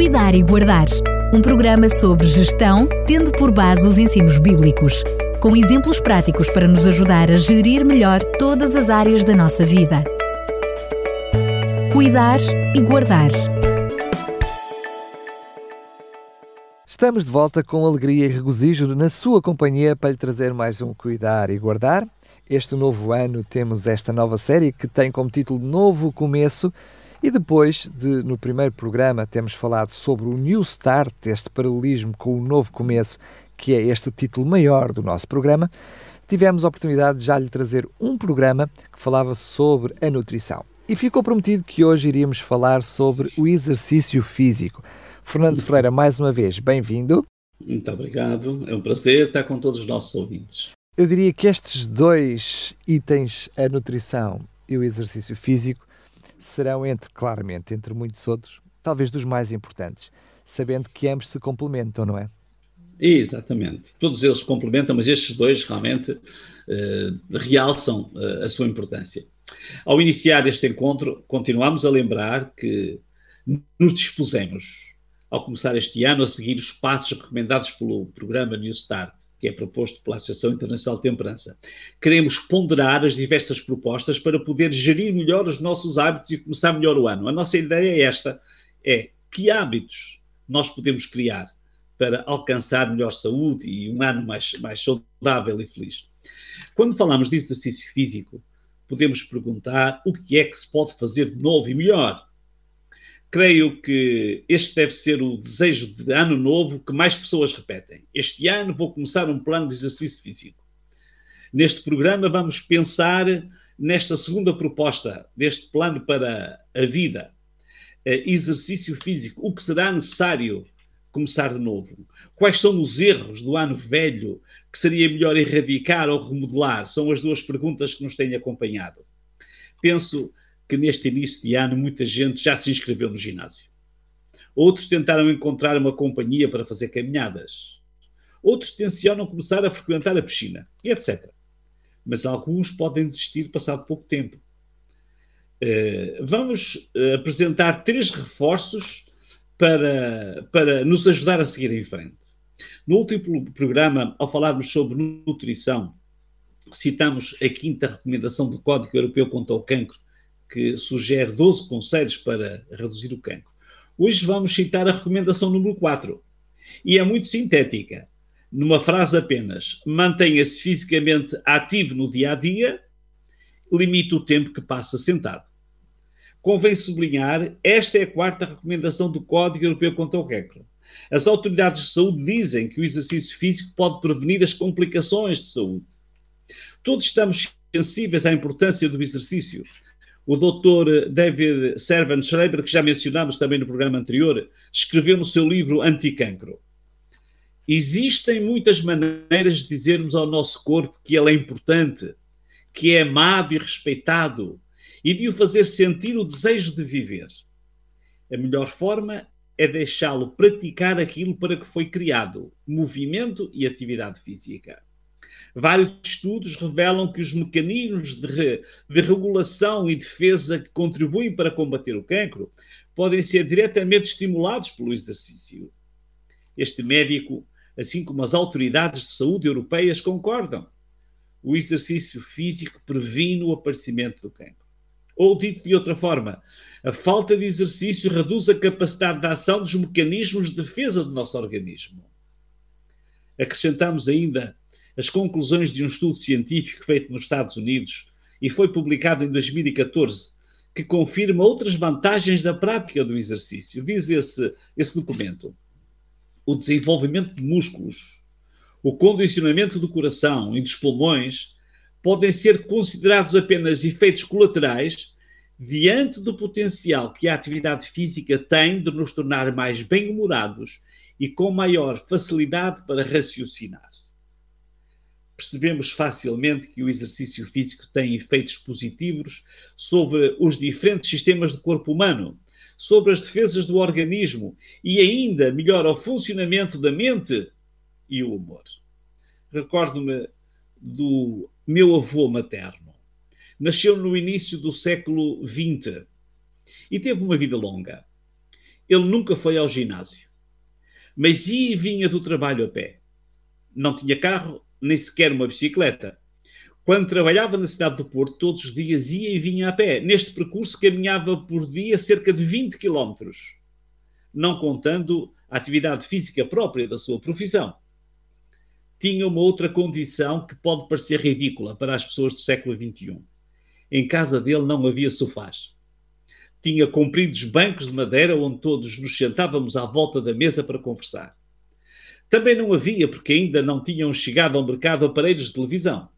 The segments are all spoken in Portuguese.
Cuidar e Guardar. Um programa sobre gestão, tendo por base os ensinos bíblicos, com exemplos práticos para nos ajudar a gerir melhor todas as áreas da nossa vida. Cuidar e Guardar. Estamos de volta com alegria e regozijo na sua companhia para lhe trazer mais um Cuidar e Guardar. Este novo ano temos esta nova série que tem como título Novo Começo e depois de, no primeiro programa, temos falado sobre o New Start, este paralelismo com o novo começo, que é este título maior do nosso programa, tivemos a oportunidade de já lhe trazer um programa que falava sobre a nutrição. E ficou prometido que hoje iríamos falar sobre o exercício físico. Fernando Freira, mais uma vez, bem-vindo. Muito obrigado, é um prazer estar com todos os nossos ouvintes. Eu diria que estes dois itens, a nutrição e o exercício físico, serão entre, claramente, entre muitos outros, talvez dos mais importantes, sabendo que ambos se complementam, não é? Exatamente. Todos eles se complementam, mas estes dois realmente uh, realçam uh, a sua importância. Ao iniciar este encontro, continuamos a lembrar que nos dispusemos, ao começar este ano, a seguir os passos recomendados pelo programa New Start, que é proposto pela Associação Internacional de Temperança. Queremos ponderar as diversas propostas para poder gerir melhor os nossos hábitos e começar melhor o ano. A nossa ideia é esta: é que hábitos nós podemos criar para alcançar melhor saúde e um ano mais, mais saudável e feliz. Quando falamos de exercício físico, podemos perguntar o que é que se pode fazer de novo e melhor. Creio que este deve ser o desejo de ano novo que mais pessoas repetem. Este ano vou começar um plano de exercício físico. Neste programa vamos pensar nesta segunda proposta deste plano para a vida. Exercício físico, o que será necessário começar de novo? Quais são os erros do ano velho que seria melhor erradicar ou remodelar? São as duas perguntas que nos têm acompanhado. Penso que neste início de ano muita gente já se inscreveu no ginásio. Outros tentaram encontrar uma companhia para fazer caminhadas. Outros tencionam começar a frequentar a piscina, etc. Mas alguns podem desistir passado pouco tempo. Uh, vamos uh, apresentar três reforços para, para nos ajudar a seguir em frente. No último programa, ao falarmos sobre nutrição, citamos a quinta recomendação do Código Europeu contra o Cancro, que sugere 12 conselhos para reduzir o cancro. Hoje vamos citar a recomendação número 4. E é muito sintética. Numa frase apenas: mantenha-se fisicamente ativo no dia a dia, limite o tempo que passa sentado. Convém sublinhar, esta é a quarta recomendação do Código Europeu contra o Cancro. As autoridades de saúde dizem que o exercício físico pode prevenir as complicações de saúde. Todos estamos sensíveis à importância do exercício, o Dr. David Servan Schreiber, que já mencionámos também no programa anterior, escreveu no seu livro Anticancro. Existem muitas maneiras de dizermos ao nosso corpo que ele é importante, que é amado e respeitado e de o fazer sentir o desejo de viver. A melhor forma é deixá-lo praticar aquilo para que foi criado: movimento e atividade física. Vários estudos revelam que os mecanismos de, re, de regulação e defesa que contribuem para combater o cancro podem ser diretamente estimulados pelo exercício. Este médico, assim como as autoridades de saúde europeias, concordam. O exercício físico previne o aparecimento do cancro. Ou, dito de outra forma, a falta de exercício reduz a capacidade de ação dos mecanismos de defesa do nosso organismo. Acrescentamos ainda as conclusões de um estudo científico feito nos Estados Unidos e foi publicado em 2014, que confirma outras vantagens da prática do exercício. Diz esse, esse documento: o desenvolvimento de músculos, o condicionamento do coração e dos pulmões podem ser considerados apenas efeitos colaterais diante do potencial que a atividade física tem de nos tornar mais bem-humorados e com maior facilidade para raciocinar percebemos facilmente que o exercício físico tem efeitos positivos sobre os diferentes sistemas do corpo humano, sobre as defesas do organismo e ainda melhora o funcionamento da mente e o humor. Recordo-me do meu avô materno. Nasceu no início do século XX e teve uma vida longa. ele nunca foi ao ginásio, mas ia e vinha do trabalho a pé. Não tinha carro, nem sequer uma bicicleta. Quando trabalhava na cidade do Porto, todos os dias ia e vinha a pé. Neste percurso caminhava por dia cerca de 20 quilómetros, não contando a atividade física própria da sua profissão. Tinha uma outra condição que pode parecer ridícula para as pessoas do século XXI. Em casa dele não havia sofás. Tinha compridos bancos de madeira onde todos nos sentávamos à volta da mesa para conversar. Também não havia, porque ainda não tinham chegado ao mercado aparelhos de televisão.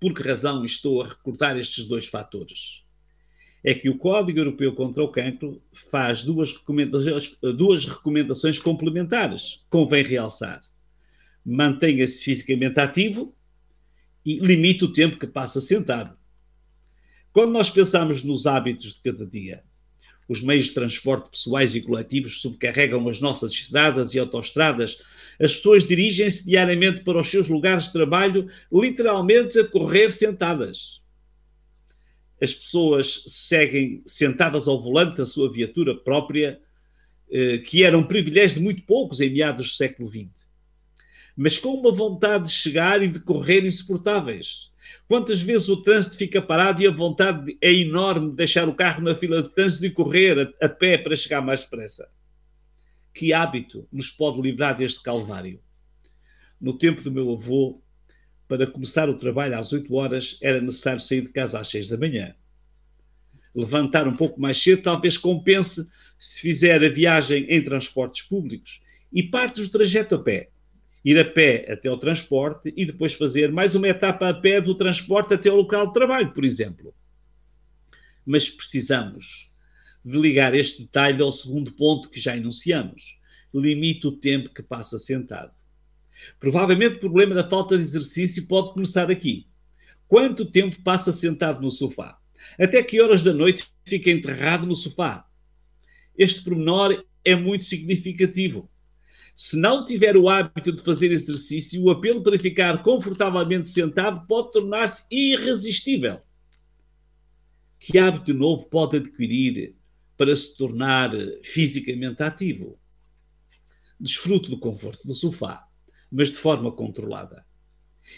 Por que razão estou a recordar estes dois fatores? É que o Código Europeu contra o Cancro faz duas recomendações, duas recomendações complementares, convém realçar. Mantenha-se fisicamente ativo e limite o tempo que passa sentado. Quando nós pensamos nos hábitos de cada dia, os meios de transporte pessoais e coletivos subcarregam as nossas estradas e autoestradas. As pessoas dirigem-se diariamente para os seus lugares de trabalho, literalmente a correr sentadas. As pessoas seguem sentadas ao volante da sua viatura própria, eh, que era um privilégio de muito poucos em meados do século XX, mas com uma vontade de chegar e de correr insuportáveis Quantas vezes o trânsito fica parado e a vontade é enorme de deixar o carro na fila de trânsito e correr a, a pé para chegar mais depressa? Que hábito nos pode livrar deste calvário? No tempo do meu avô, para começar o trabalho às 8 horas, era necessário sair de casa às 6 da manhã. Levantar um pouco mais cedo talvez compense se fizer a viagem em transportes públicos e parte do trajeto a pé ir a pé até ao transporte e depois fazer mais uma etapa a pé do transporte até ao local de trabalho, por exemplo. Mas precisamos de ligar este detalhe ao segundo ponto que já enunciamos. Limite o tempo que passa sentado. Provavelmente o problema da falta de exercício pode começar aqui. Quanto tempo passa sentado no sofá? Até que horas da noite fica enterrado no sofá? Este pormenor é muito significativo. Se não tiver o hábito de fazer exercício, o apelo para ficar confortavelmente sentado pode tornar-se irresistível. Que hábito novo pode adquirir para se tornar fisicamente ativo? Desfrute do conforto do sofá, mas de forma controlada.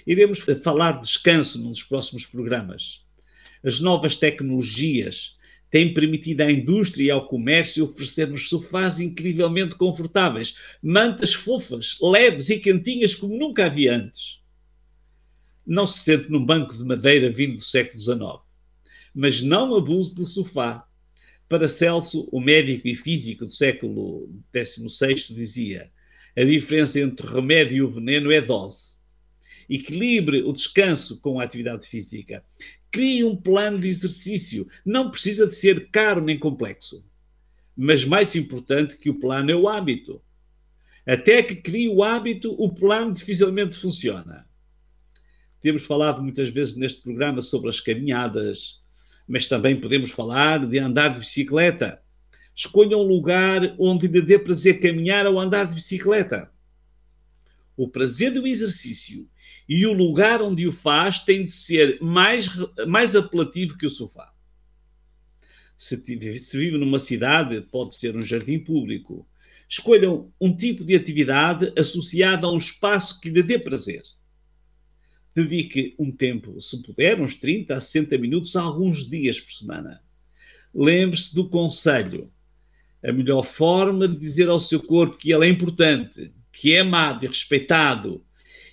Iremos falar de descanso nos próximos programas. As novas tecnologias tem permitido à indústria e ao comércio oferecer-nos sofás incrivelmente confortáveis, mantas fofas, leves e quentinhas como nunca havia antes. Não se sente num banco de madeira vindo do século XIX, mas não abuse do sofá. Para Celso, o médico e físico do século XVI, dizia: a diferença entre o remédio e o veneno é dose. Equilibre o descanso com a atividade física. Crie um plano de exercício. Não precisa de ser caro nem complexo. Mas mais importante que o plano é o hábito. Até que crie o hábito, o plano dificilmente funciona. Temos falado muitas vezes neste programa sobre as caminhadas, mas também podemos falar de andar de bicicleta. Escolha um lugar onde lhe dê prazer caminhar ou andar de bicicleta. O prazer do exercício e o lugar onde o faz tem de ser mais, mais apelativo que o sofá. Se, se vive numa cidade, pode ser um jardim público. Escolham um tipo de atividade associada a um espaço que lhe dê prazer. Dedique um tempo, se puder, uns 30 a 60 minutos, alguns dias por semana. Lembre-se do conselho. A melhor forma de dizer ao seu corpo que ele é importante, que é amado e respeitado,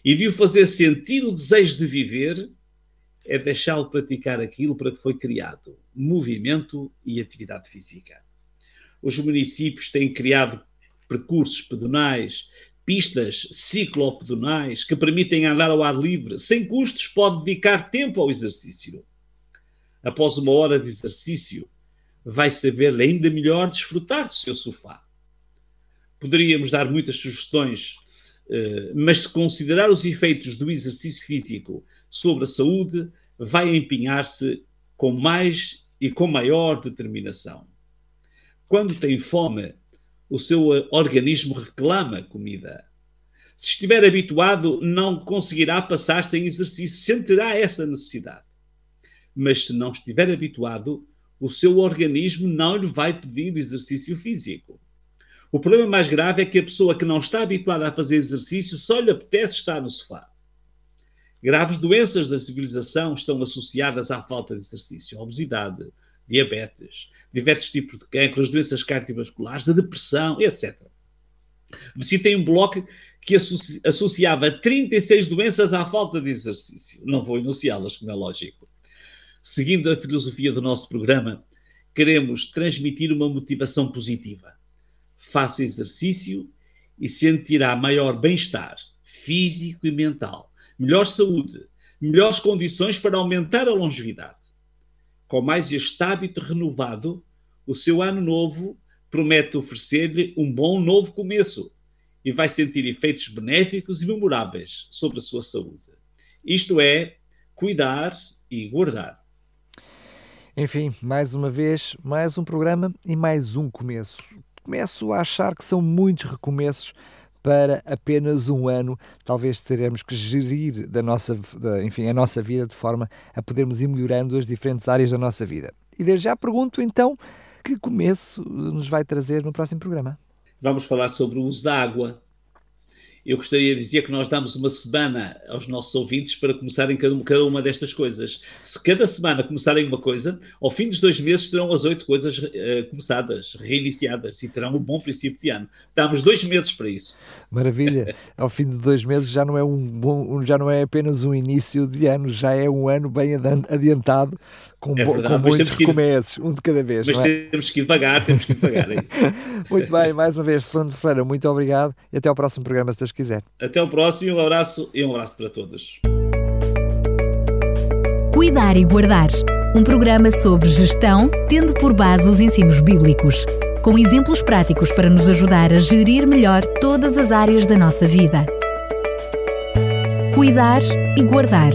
e de o fazer sentir o desejo de viver, é deixá-lo praticar aquilo para que foi criado: movimento e atividade física. Os municípios têm criado percursos pedonais, pistas ciclopedonais que permitem andar ao ar livre. Sem custos, pode dedicar tempo ao exercício. Após uma hora de exercício, vai saber ainda melhor desfrutar do seu sofá. Poderíamos dar muitas sugestões mas se considerar os efeitos do exercício físico sobre a saúde, vai empenhar-se com mais e com maior determinação. Quando tem fome, o seu organismo reclama comida. Se estiver habituado, não conseguirá passar sem exercício, sentirá essa necessidade. Mas se não estiver habituado, o seu organismo não lhe vai pedir exercício físico. O problema mais grave é que a pessoa que não está habituada a fazer exercício só lhe apetece estar no sofá. Graves doenças da civilização estão associadas à falta de exercício, a obesidade, diabetes, diversos tipos de cancros, doenças cardiovasculares, a depressão, etc. Visitei um bloco que associava 36 doenças à falta de exercício. Não vou enunciá-las, como é lógico. Seguindo a filosofia do nosso programa, queremos transmitir uma motivação positiva. Faça exercício e sentirá maior bem-estar físico e mental melhor saúde, melhores condições para aumentar a longevidade. Com mais este hábito renovado, o seu ano novo promete oferecer-lhe um bom novo começo e vai sentir efeitos benéficos e memoráveis sobre a sua saúde. Isto é, cuidar e guardar. Enfim, mais uma vez, mais um programa e mais um começo. Começo a achar que são muitos recomeços para apenas um ano, talvez teremos que gerir da nossa, da, enfim, a nossa vida de forma a podermos ir melhorando as diferentes áreas da nossa vida. E desde já pergunto então que começo nos vai trazer no próximo programa. Vamos falar sobre o uso da água eu gostaria de dizer que nós damos uma semana aos nossos ouvintes para começarem cada, uma destas coisas. Se cada semana começarem uma coisa, ao fim dos dois meses terão as oito coisas uh, começadas, reiniciadas e terão um bom princípio de ano. Damos dois meses para isso. Maravilha. ao fim de dois meses já não é um bom, já não é apenas um início de ano, já é um ano bem adiantado com, é verdade, com muitos recomeços, um de cada vez. Mas é? temos que ir devagar, temos que ir devagar. É muito bem, mais uma vez, Fernando Ferreira, muito obrigado e até ao próximo programa, Deus quiser. Até o próximo, um abraço e um abraço para todos. Cuidar e Guardar um programa sobre gestão, tendo por base os ensinos bíblicos, com exemplos práticos para nos ajudar a gerir melhor todas as áreas da nossa vida. Cuidar e Guardar